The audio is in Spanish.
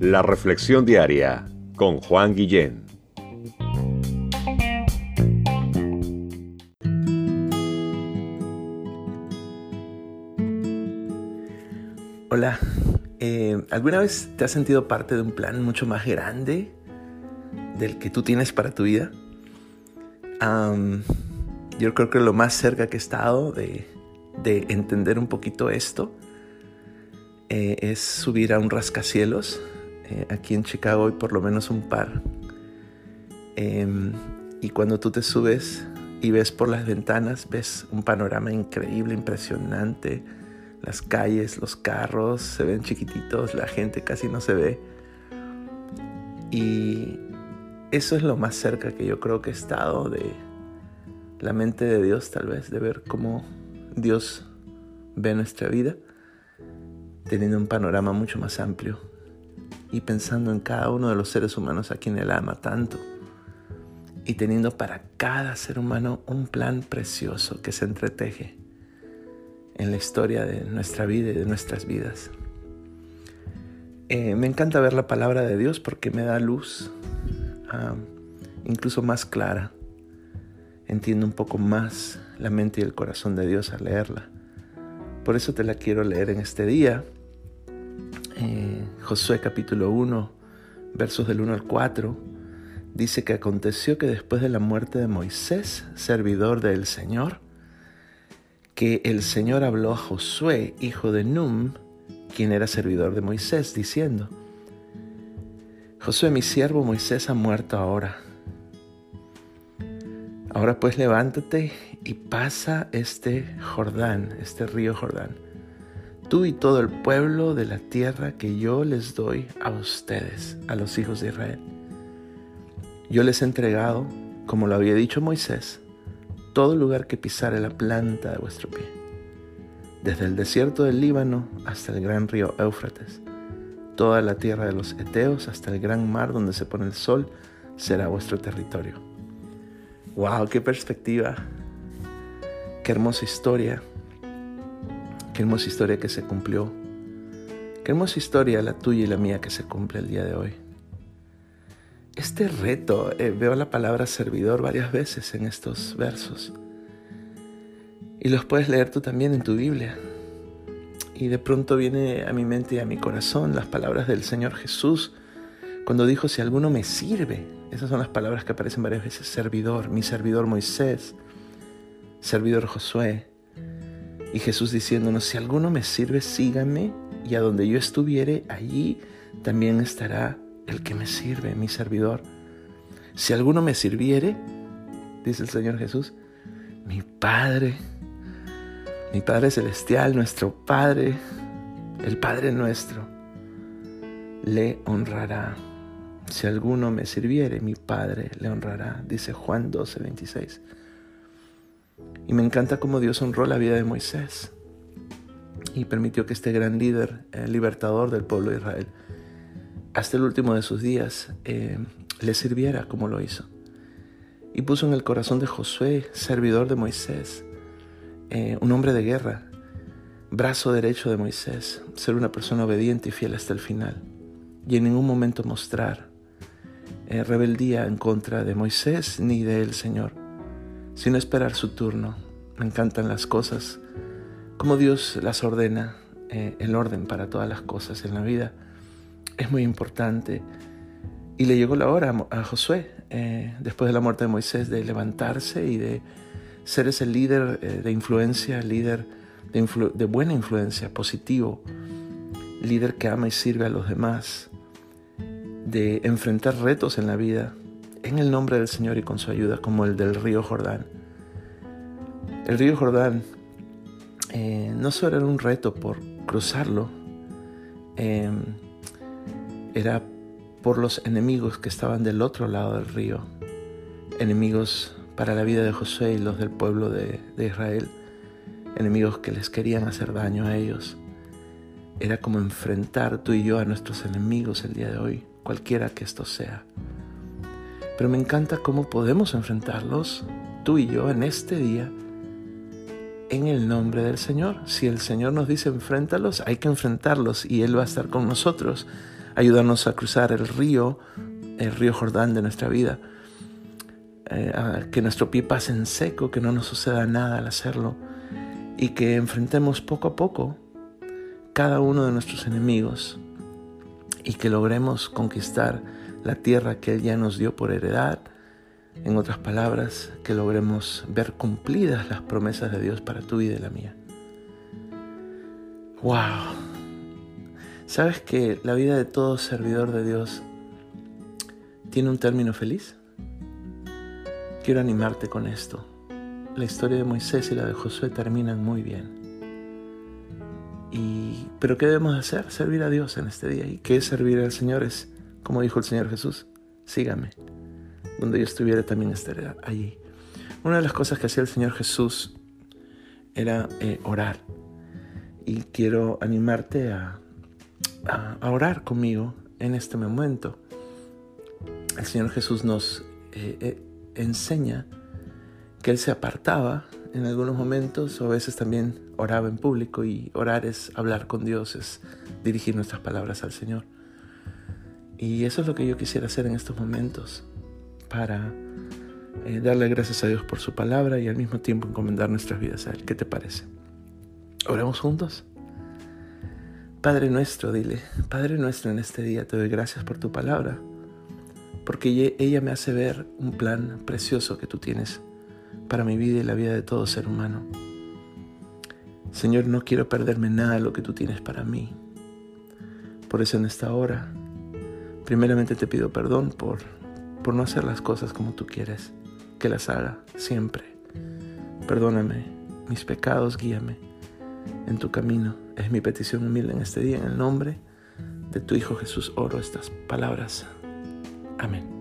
La Reflexión Diaria con Juan Guillén. Hola, eh, ¿alguna vez te has sentido parte de un plan mucho más grande del que tú tienes para tu vida? yo creo que lo más cerca que he estado de, entender un poquito esto eh, es subir a un rascacielos eh, aquí en Chicago hay por lo menos un par. Em, y cuando tú te subes y ves por las ventanas, ves un panorama increíble, impresionante. Las calles, los carros se ven chiquititos, la gente casi no se ve. Y eso es lo más cerca que yo creo que he estado de la mente de Dios, tal vez, de ver cómo Dios ve nuestra vida, teniendo un panorama mucho más amplio y pensando en cada uno de los seres humanos a quien Él ama tanto y teniendo para cada ser humano un plan precioso que se entreteje en la historia de nuestra vida y de nuestras vidas. Eh, me encanta ver la palabra de Dios porque me da luz, ah, incluso más clara. Entiendo un poco más la mente y el corazón de Dios al leerla. Por eso te la quiero leer en este día eh, Josué capítulo 1, versos del 1 al 4, dice que aconteció que después de la muerte de Moisés, servidor del Señor, que el Señor habló a Josué, hijo de Num, quien era servidor de Moisés, diciendo, Josué, mi siervo Moisés ha muerto ahora. Ahora pues levántate y pasa este Jordán, este río Jordán tú y todo el pueblo de la tierra que yo les doy a ustedes, a los hijos de Israel. Yo les he entregado, como lo había dicho Moisés, todo lugar que pisare la planta de vuestro pie, desde el desierto del Líbano hasta el gran río Éufrates, toda la tierra de los Eteos hasta el gran mar donde se pone el sol, será vuestro territorio. ¡Wow! ¡Qué perspectiva! ¡Qué hermosa historia! Qué hermosa historia que se cumplió. Qué hermosa historia la tuya y la mía que se cumple el día de hoy. Este reto, eh, veo la palabra servidor varias veces en estos versos. Y los puedes leer tú también en tu Biblia. Y de pronto viene a mi mente y a mi corazón las palabras del Señor Jesús cuando dijo, si alguno me sirve. Esas son las palabras que aparecen varias veces. Servidor, mi servidor Moisés, servidor Josué, y Jesús diciéndonos, si alguno me sirve, sígame, y a donde yo estuviere, allí también estará el que me sirve, mi servidor. Si alguno me sirviere, dice el Señor Jesús, mi Padre, mi Padre Celestial, nuestro Padre, el Padre nuestro, le honrará. Si alguno me sirviere, mi Padre le honrará, dice Juan 12, 26. Y me encanta cómo Dios honró la vida de Moisés y permitió que este gran líder, el libertador del pueblo de Israel, hasta el último de sus días, eh, le sirviera como lo hizo. Y puso en el corazón de Josué, servidor de Moisés, eh, un hombre de guerra, brazo derecho de Moisés, ser una persona obediente y fiel hasta el final, y en ningún momento mostrar eh, rebeldía en contra de Moisés ni del Señor sin esperar su turno. Me encantan las cosas, como Dios las ordena, eh, el orden para todas las cosas en la vida es muy importante. Y le llegó la hora a Josué, eh, después de la muerte de Moisés, de levantarse y de ser ese líder eh, de influencia, líder de, de buena influencia, positivo, líder que ama y sirve a los demás, de enfrentar retos en la vida, en el nombre del Señor y con su ayuda, como el del río Jordán. El río Jordán eh, no solo era un reto por cruzarlo, em, era por los enemigos que estaban del otro lado del río, enemigos para la vida de Josué y los del pueblo de, de Israel, enemigos que les querían hacer daño a ellos. Era como enfrentar tú y yo a nuestros enemigos el día de hoy, cualquiera que esto sea. Pero me encanta cómo podemos enfrentarlos, tú y yo, en este día, en el nombre del Señor. Si el Señor nos dice enfréntalos, hay que enfrentarlos y Él va a estar con nosotros, ayudarnos a cruzar el río, el río Jordán de nuestra vida. Eh, que nuestro pie pase en seco, que no nos suceda nada al hacerlo y que enfrentemos poco a poco cada uno de nuestros enemigos y que logremos conquistar la tierra que Él ya nos dio por heredad. En otras palabras, que logremos ver cumplidas las promesas de Dios para tu vida y la mía. ¡Wow! ¿Sabes que la vida de todo servidor de Dios tiene un término feliz? Quiero animarte con esto. La historia de Moisés y la de Josué terminan muy bien. Y, pero ¿qué debemos hacer? Servir a Dios en este día. ¿Y qué es servir al Señor? Es, como dijo el Señor Jesús, sígame. Donde yo estuviera también estaré allí. Una de las cosas que hacía el Señor Jesús era eh, orar. Y quiero animarte a, orar conmigo en este momento. El Señor Jesús nos eh, eh, enseña que Él se apartaba en algunos momentos o a veces también oraba en público y orar es hablar con Dios, es dirigir nuestras palabras al Señor. Y eso es lo que yo quisiera hacer en estos momentos para eh, darle gracias a Dios por su palabra y al mismo tiempo encomendar nuestras vidas a Él. ¿Qué te parece? Oremos juntos. Padre nuestro, dile, Padre nuestro en este día te doy gracias por tu palabra porque ella me hace ver un plan precioso que tú tienes para mi vida y la vida de todo ser humano. Señor, no quiero perderme nada de lo que tú tienes para mí. Por eso en esta hora, primeramente te pido perdón por, por no hacer las cosas como tú quieres, que las haga siempre. Perdóname mis pecados, guíame en tu camino. Es mi petición humilde en este día, en el nombre de tu Hijo Jesús, oro estas palabras. Amén.